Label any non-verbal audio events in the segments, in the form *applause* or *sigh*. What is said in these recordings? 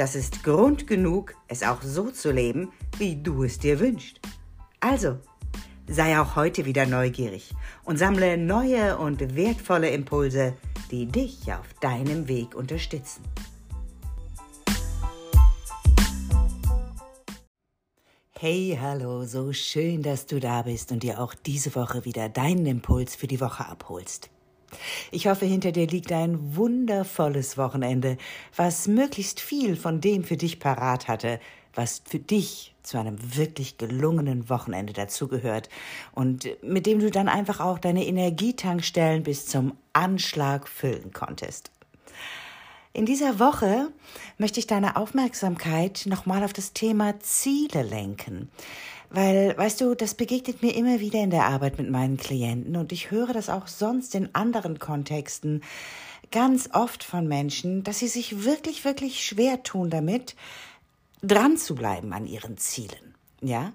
das ist Grund genug, es auch so zu leben, wie du es dir wünschst. Also, sei auch heute wieder neugierig und sammle neue und wertvolle Impulse, die dich auf deinem Weg unterstützen. Hey, hallo, so schön, dass du da bist und dir auch diese Woche wieder deinen Impuls für die Woche abholst. Ich hoffe, hinter dir liegt ein wundervolles Wochenende, was möglichst viel von dem für dich parat hatte, was für dich zu einem wirklich gelungenen Wochenende dazugehört und mit dem du dann einfach auch deine Energietankstellen bis zum Anschlag füllen konntest. In dieser Woche möchte ich deine Aufmerksamkeit nochmal auf das Thema Ziele lenken. Weil, weißt du, das begegnet mir immer wieder in der Arbeit mit meinen Klienten und ich höre das auch sonst in anderen Kontexten ganz oft von Menschen, dass sie sich wirklich, wirklich schwer tun damit, dran zu bleiben an ihren Zielen. Ja?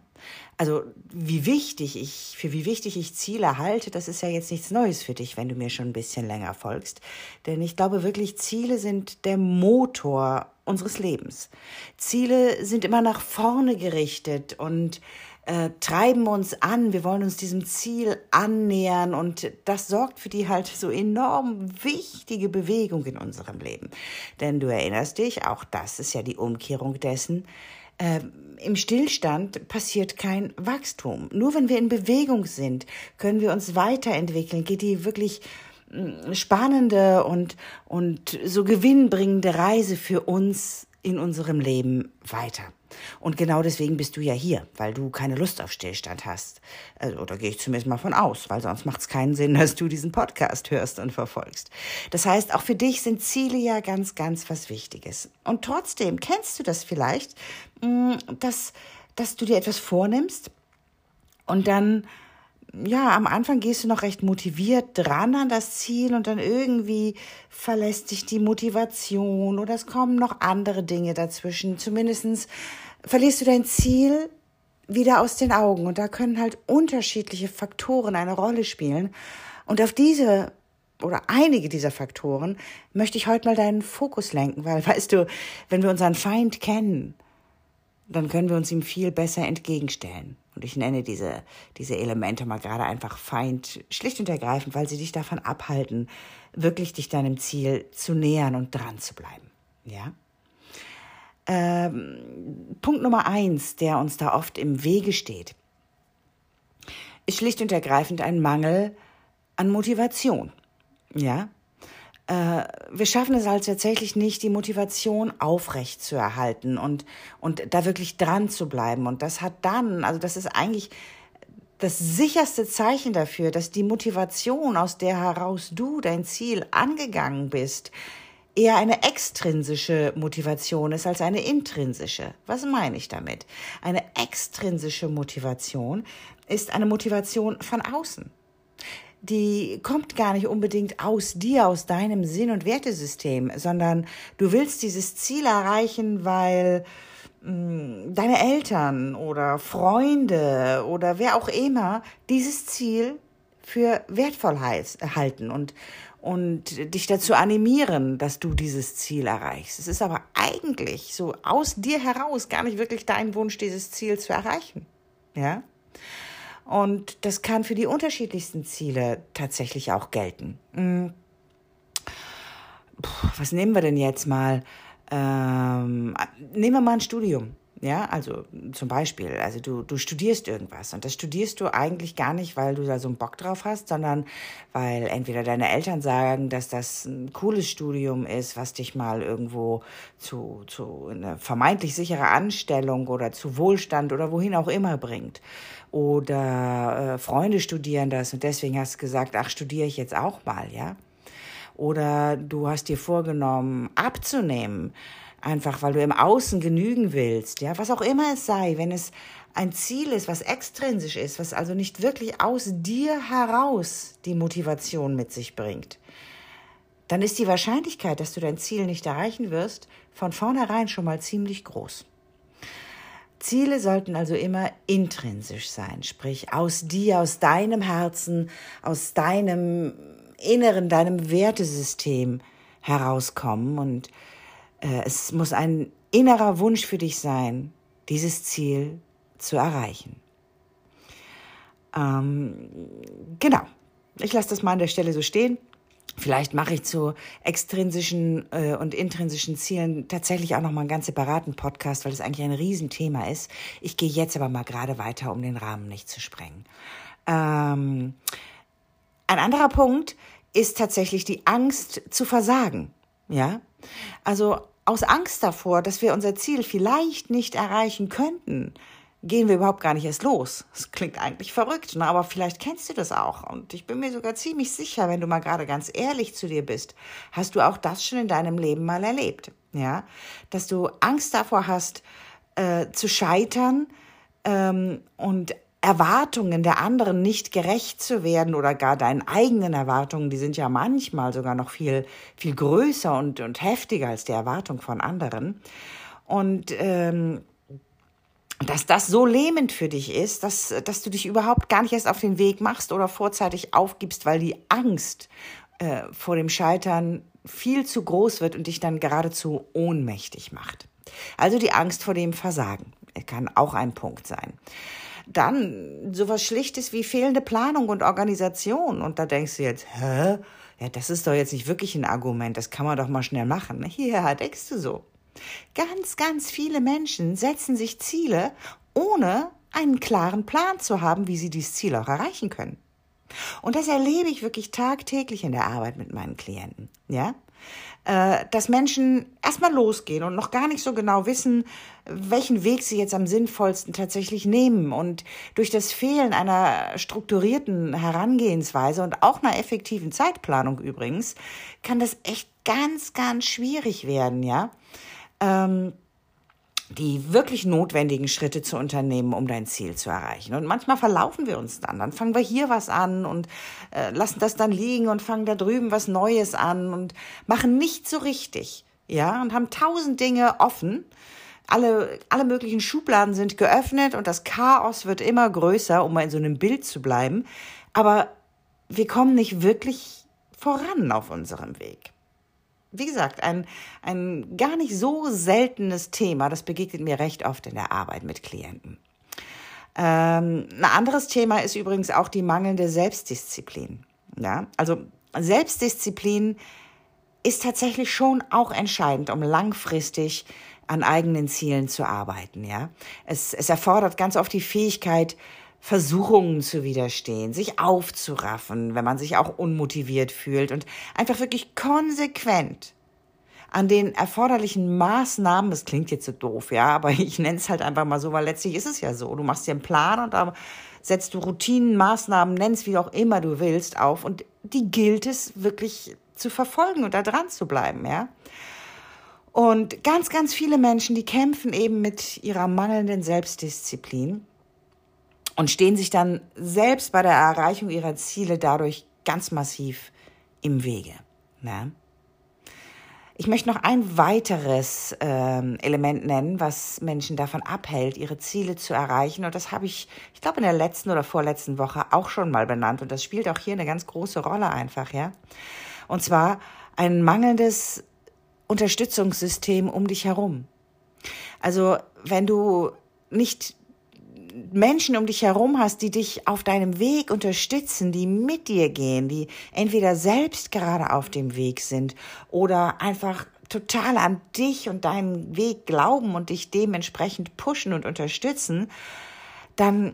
Also, wie wichtig ich, für wie wichtig ich Ziele halte, das ist ja jetzt nichts Neues für dich, wenn du mir schon ein bisschen länger folgst. Denn ich glaube wirklich, Ziele sind der Motor unseres Lebens. Ziele sind immer nach vorne gerichtet und äh, treiben uns an, wir wollen uns diesem Ziel annähern und das sorgt für die halt so enorm wichtige Bewegung in unserem Leben. Denn du erinnerst dich, auch das ist ja die Umkehrung dessen, äh, im Stillstand passiert kein Wachstum. Nur wenn wir in Bewegung sind, können wir uns weiterentwickeln, geht die wirklich mm, spannende und, und so gewinnbringende Reise für uns in unserem Leben weiter. Und genau deswegen bist du ja hier, weil du keine Lust auf Stillstand hast. Also, oder gehe ich zumindest mal von aus, weil sonst macht es keinen Sinn, *laughs* dass du diesen Podcast hörst und verfolgst. Das heißt, auch für dich sind Ziele ja ganz, ganz was Wichtiges. Und trotzdem kennst du das vielleicht, mm, dass, dass du dir etwas vornimmst und dann ja, am Anfang gehst du noch recht motiviert dran an das Ziel und dann irgendwie verlässt dich die Motivation oder es kommen noch andere Dinge dazwischen. Zumindestens verlierst du dein Ziel wieder aus den Augen. Und da können halt unterschiedliche Faktoren eine Rolle spielen. Und auf diese oder einige dieser Faktoren möchte ich heute mal deinen Fokus lenken, weil *laughs* weißt du, wenn wir unseren Feind kennen, dann können wir uns ihm viel besser entgegenstellen. Und ich nenne diese, diese Elemente mal gerade einfach Feind, schlicht und ergreifend, weil sie dich davon abhalten, wirklich dich deinem Ziel zu nähern und dran zu bleiben. Ja? Ähm, Punkt Nummer eins, der uns da oft im Wege steht, ist schlicht und ergreifend ein Mangel an Motivation. Ja, äh, wir schaffen es also tatsächlich nicht, die Motivation aufrecht zu erhalten und, und da wirklich dran zu bleiben. Und das hat dann, also das ist eigentlich das sicherste Zeichen dafür, dass die Motivation, aus der heraus du dein Ziel angegangen bist, eher eine extrinsische Motivation ist als eine intrinsische. Was meine ich damit? Eine extrinsische Motivation ist eine Motivation von außen. Die kommt gar nicht unbedingt aus dir, aus deinem Sinn- und Wertesystem, sondern du willst dieses Ziel erreichen, weil hm, deine Eltern oder Freunde oder wer auch immer dieses Ziel für wertvoll halten und, und dich dazu animieren, dass du dieses Ziel erreichst. Es ist aber eigentlich so aus dir heraus gar nicht wirklich dein Wunsch, dieses Ziel zu erreichen. Ja? Und das kann für die unterschiedlichsten Ziele tatsächlich auch gelten. Hm. Puh, was nehmen wir denn jetzt mal? Ähm, nehmen wir mal ein Studium. Ja, also zum Beispiel, also du, du studierst irgendwas und das studierst du eigentlich gar nicht, weil du da so einen Bock drauf hast, sondern weil entweder deine Eltern sagen, dass das ein cooles Studium ist, was dich mal irgendwo zu, zu eine vermeintlich sichere Anstellung oder zu Wohlstand oder wohin auch immer bringt. Oder äh, Freunde studieren das und deswegen hast du gesagt, ach, studiere ich jetzt auch mal, ja. Oder du hast dir vorgenommen, abzunehmen einfach weil du im Außen genügen willst, ja, was auch immer es sei, wenn es ein Ziel ist, was extrinsisch ist, was also nicht wirklich aus dir heraus die Motivation mit sich bringt, dann ist die Wahrscheinlichkeit, dass du dein Ziel nicht erreichen wirst, von vornherein schon mal ziemlich groß. Ziele sollten also immer intrinsisch sein, sprich aus dir, aus deinem Herzen, aus deinem Inneren, deinem Wertesystem herauskommen und es muss ein innerer Wunsch für dich sein, dieses Ziel zu erreichen. Ähm, genau, ich lasse das mal an der Stelle so stehen. Vielleicht mache ich zu extrinsischen äh, und intrinsischen Zielen tatsächlich auch noch mal einen ganz separaten Podcast, weil das eigentlich ein Riesenthema ist. Ich gehe jetzt aber mal gerade weiter, um den Rahmen nicht zu sprengen. Ähm, ein anderer Punkt ist tatsächlich die Angst zu versagen. Ja, also aus Angst davor, dass wir unser Ziel vielleicht nicht erreichen könnten, gehen wir überhaupt gar nicht erst los. Das klingt eigentlich verrückt, ne? aber vielleicht kennst du das auch. Und ich bin mir sogar ziemlich sicher, wenn du mal gerade ganz ehrlich zu dir bist, hast du auch das schon in deinem Leben mal erlebt. Ja, dass du Angst davor hast, äh, zu scheitern ähm, und Erwartungen der anderen nicht gerecht zu werden oder gar deinen eigenen Erwartungen, die sind ja manchmal sogar noch viel, viel größer und, und heftiger als die Erwartung von anderen. Und ähm, dass das so lähmend für dich ist, dass, dass du dich überhaupt gar nicht erst auf den Weg machst oder vorzeitig aufgibst, weil die Angst äh, vor dem Scheitern viel zu groß wird und dich dann geradezu ohnmächtig macht. Also die Angst vor dem Versagen kann auch ein Punkt sein. Dann sowas Schlichtes wie fehlende Planung und Organisation. Und da denkst du jetzt, hä? Ja, das ist doch jetzt nicht wirklich ein Argument. Das kann man doch mal schnell machen. Ja, *laughs* denkst du so. Ganz, ganz viele Menschen setzen sich Ziele, ohne einen klaren Plan zu haben, wie sie dieses Ziel auch erreichen können. Und das erlebe ich wirklich tagtäglich in der Arbeit mit meinen Klienten. Ja? Äh, dass Menschen erstmal losgehen und noch gar nicht so genau wissen, welchen Weg sie jetzt am sinnvollsten tatsächlich nehmen. Und durch das Fehlen einer strukturierten Herangehensweise und auch einer effektiven Zeitplanung übrigens, kann das echt ganz, ganz schwierig werden, ja. Ähm, die wirklich notwendigen Schritte zu unternehmen, um dein Ziel zu erreichen. Und manchmal verlaufen wir uns dann. Dann fangen wir hier was an und äh, lassen das dann liegen und fangen da drüben was Neues an und machen nicht so richtig. Ja, und haben tausend Dinge offen. Alle, alle möglichen Schubladen sind geöffnet und das Chaos wird immer größer, um mal in so einem Bild zu bleiben. Aber wir kommen nicht wirklich voran auf unserem Weg wie gesagt, ein, ein gar nicht so seltenes Thema. Das begegnet mir recht oft in der Arbeit mit Klienten. Ähm, ein anderes Thema ist übrigens auch die mangelnde Selbstdisziplin. Ja, also Selbstdisziplin ist tatsächlich schon auch entscheidend, um langfristig an eigenen Zielen zu arbeiten. Ja, es, es erfordert ganz oft die Fähigkeit, Versuchungen zu widerstehen, sich aufzuraffen, wenn man sich auch unmotiviert fühlt und einfach wirklich konsequent an den erforderlichen Maßnahmen, das klingt jetzt so doof, ja, aber *laughs* ich nenne es halt einfach mal so, weil letztlich ist es ja so. Du machst dir einen Plan und da setzt du Routinen, Maßnahmen, nennst wie auch immer du willst auf und die gilt es wirklich zu verfolgen und da dran zu bleiben, ja. Und ganz, ganz viele Menschen, die kämpfen eben mit ihrer mangelnden Selbstdisziplin und stehen sich dann selbst bei der Erreichung ihrer Ziele dadurch ganz massiv im Wege. Ne? Ich möchte noch ein weiteres ähm, Element nennen, was Menschen davon abhält, ihre Ziele zu erreichen. Und das habe ich, ich glaube, in der letzten oder vorletzten Woche auch schon mal benannt. Und das spielt auch hier eine ganz große Rolle einfach, ja. Und zwar ein mangelndes Unterstützungssystem um dich herum. Also, wenn du nicht Menschen um dich herum hast, die dich auf deinem Weg unterstützen, die mit dir gehen, die entweder selbst gerade auf dem Weg sind oder einfach total an dich und deinen Weg glauben und dich dementsprechend pushen und unterstützen, dann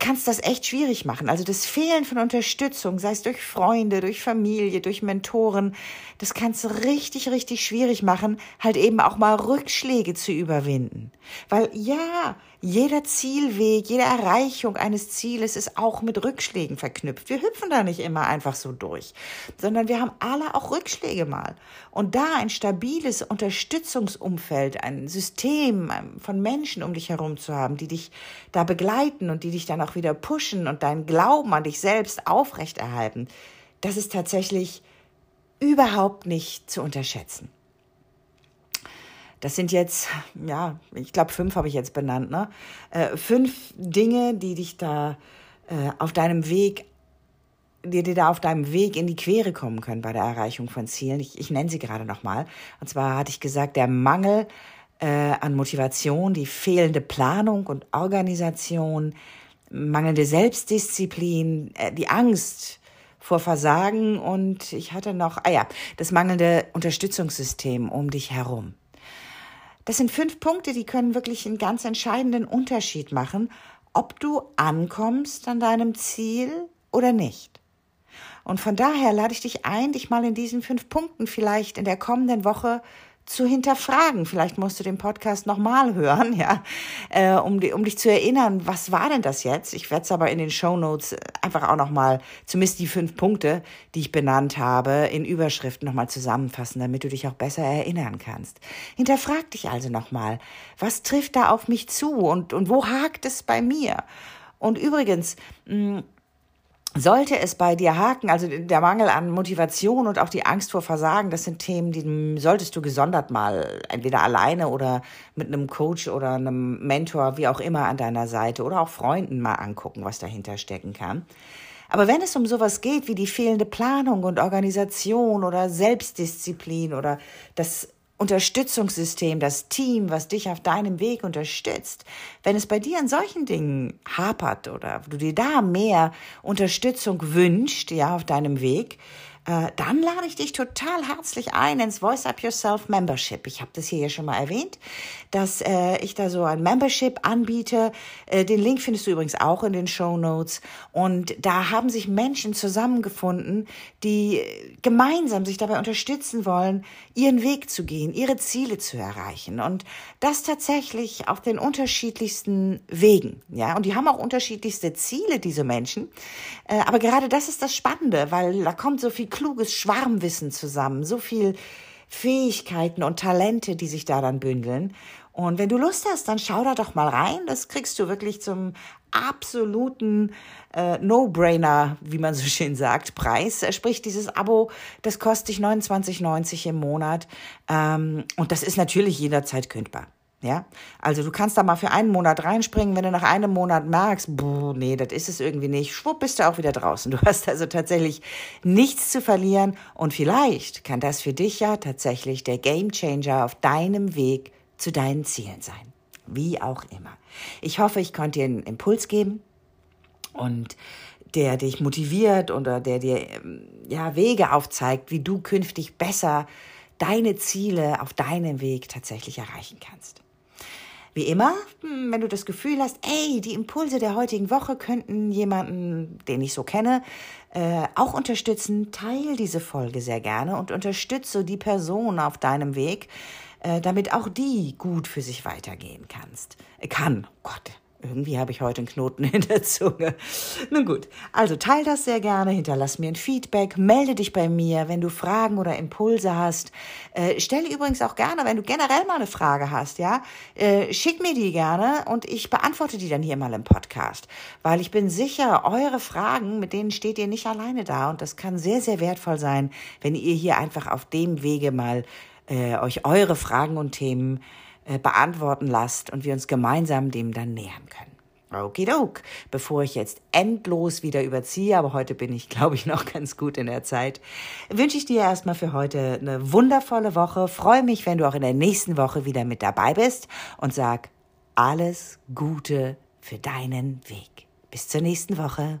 kannst das echt schwierig machen. Also das Fehlen von Unterstützung, sei es durch Freunde, durch Familie, durch Mentoren, das kannst du richtig, richtig schwierig machen, halt eben auch mal Rückschläge zu überwinden. Weil ja, jeder Zielweg, jede Erreichung eines Zieles ist auch mit Rückschlägen verknüpft. Wir hüpfen da nicht immer einfach so durch, sondern wir haben alle auch Rückschläge mal. Und da ein stabiles Unterstützungsumfeld, ein System von Menschen um dich herum zu haben, die dich da begleiten und die dich dann auch wieder pushen und deinen Glauben an dich selbst aufrechterhalten, das ist tatsächlich überhaupt nicht zu unterschätzen. Das sind jetzt, ja, ich glaube, fünf habe ich jetzt benannt, ne? Äh, fünf Dinge, die dich da äh, auf deinem Weg, die dir da auf deinem Weg in die Quere kommen können bei der Erreichung von Zielen. Ich, ich nenne sie gerade nochmal. Und zwar hatte ich gesagt, der Mangel äh, an Motivation, die fehlende Planung und Organisation, mangelnde Selbstdisziplin, äh, die Angst vor Versagen und ich hatte noch, ah ja, das mangelnde Unterstützungssystem um dich herum. Das sind fünf Punkte, die können wirklich einen ganz entscheidenden Unterschied machen, ob du ankommst an deinem Ziel oder nicht. Und von daher lade ich dich ein, dich mal in diesen fünf Punkten vielleicht in der kommenden Woche zu hinterfragen. Vielleicht musst du den Podcast nochmal hören, *laughs* ja, äh, um, die, um dich zu erinnern, was war denn das jetzt? Ich werde es aber in den Show Notes einfach auch nochmal, zumindest die fünf Punkte, die ich benannt habe, in Überschriften nochmal zusammenfassen, damit du dich auch besser erinnern kannst. Hinterfrag dich also nochmal, was trifft da auf mich zu und, und wo hakt es bei mir? Und übrigens, mh, sollte es bei dir haken, also der Mangel an Motivation und auch die Angst vor Versagen, das sind Themen, die solltest du gesondert mal entweder alleine oder mit einem Coach oder einem Mentor, wie auch immer an deiner Seite oder auch Freunden mal angucken, was dahinter stecken kann. Aber wenn es um sowas geht wie die fehlende Planung und Organisation oder Selbstdisziplin oder das Unterstützungssystem, das Team, was dich auf deinem Weg unterstützt, wenn es bei dir an solchen Dingen hapert oder du dir da mehr Unterstützung wünscht, ja, auf deinem Weg, äh, dann lade ich dich total herzlich ein ins Voice Up Yourself Membership. Ich habe das hier ja schon mal erwähnt, dass äh, ich da so ein Membership anbiete. Äh, den Link findest du übrigens auch in den Show Notes. Und da haben sich Menschen zusammengefunden, die gemeinsam sich dabei unterstützen wollen, ihren Weg zu gehen, ihre Ziele zu erreichen. Und das tatsächlich auf den unterschiedlichsten Wegen. Ja, und die haben auch unterschiedlichste Ziele, diese Menschen. Äh, aber gerade das ist das Spannende, weil da kommt so viel kluges Schwarmwissen zusammen, so viel Fähigkeiten und Talente, die sich da dann bündeln. Und wenn du Lust hast, dann schau da doch mal rein. Das kriegst du wirklich zum absoluten äh, No-Brainer, wie man so schön sagt, Preis. Sprich, dieses Abo, das kostet dich 29,90 im Monat. Ähm, und das ist natürlich jederzeit kündbar. Ja, also du kannst da mal für einen Monat reinspringen, wenn du nach einem Monat merkst, boah, nee, das ist es irgendwie nicht, schwupp bist du auch wieder draußen. *laughs* Du hast also tatsächlich nichts zu verlieren und vielleicht kann das für dich ja tatsächlich der Gamechanger auf deinem Weg zu deinen Zielen sein. Wie auch immer. Ich hoffe, ich konnte dir einen Impuls geben und der dich motiviert oder der dir ähm, ja Wege aufzeigt, wie du künftig besser deine Ziele auf deinem Weg tatsächlich erreichen kannst. Wie immer, hm, wenn du das Gefühl hast, ey, die Impulse der heutigen Woche könnten jemanden, den ich so kenne, äh, auch unterstützen, teil diese Folge sehr gerne und unterstütze die Person auf deinem Weg, äh, damit auch die gut für sich weitergehen kannst. Äh, kann. Oh Gott, irgendwie habe ich heute einen Knoten *laughs* in der Zunge. Nun gut, also teil das sehr gerne, hinterlass mir ein Feedback, melde dich bei mir, wenn du Fragen oder Impulse hast. Äh, stelle übrigens auch gerne, wenn du generell mal eine Frage hast, ja, äh, schick mir die gerne und ich beantworte die dann hier mal im Podcast. Weil ich bin sicher, eure Fragen, mit denen steht ihr nicht alleine da und das kann sehr, sehr wertvoll sein, wenn ihr hier einfach auf dem Wege mal äh, euch eure Fragen und Themen äh, beantworten lasst und wir uns gemeinsam dem dann nähern können. Okidok. Bevor ich jetzt endlos wieder überziehe, aber heute bin ich, *laughs* glaube ich, noch ganz gut in der Zeit, wünsche ich dir erstmal für heute eine wundervolle Woche. Freue mich, wenn du auch in der nächsten Woche wieder mit dabei bist und sag alles Gute für deinen Weg. Bis zur nächsten Woche.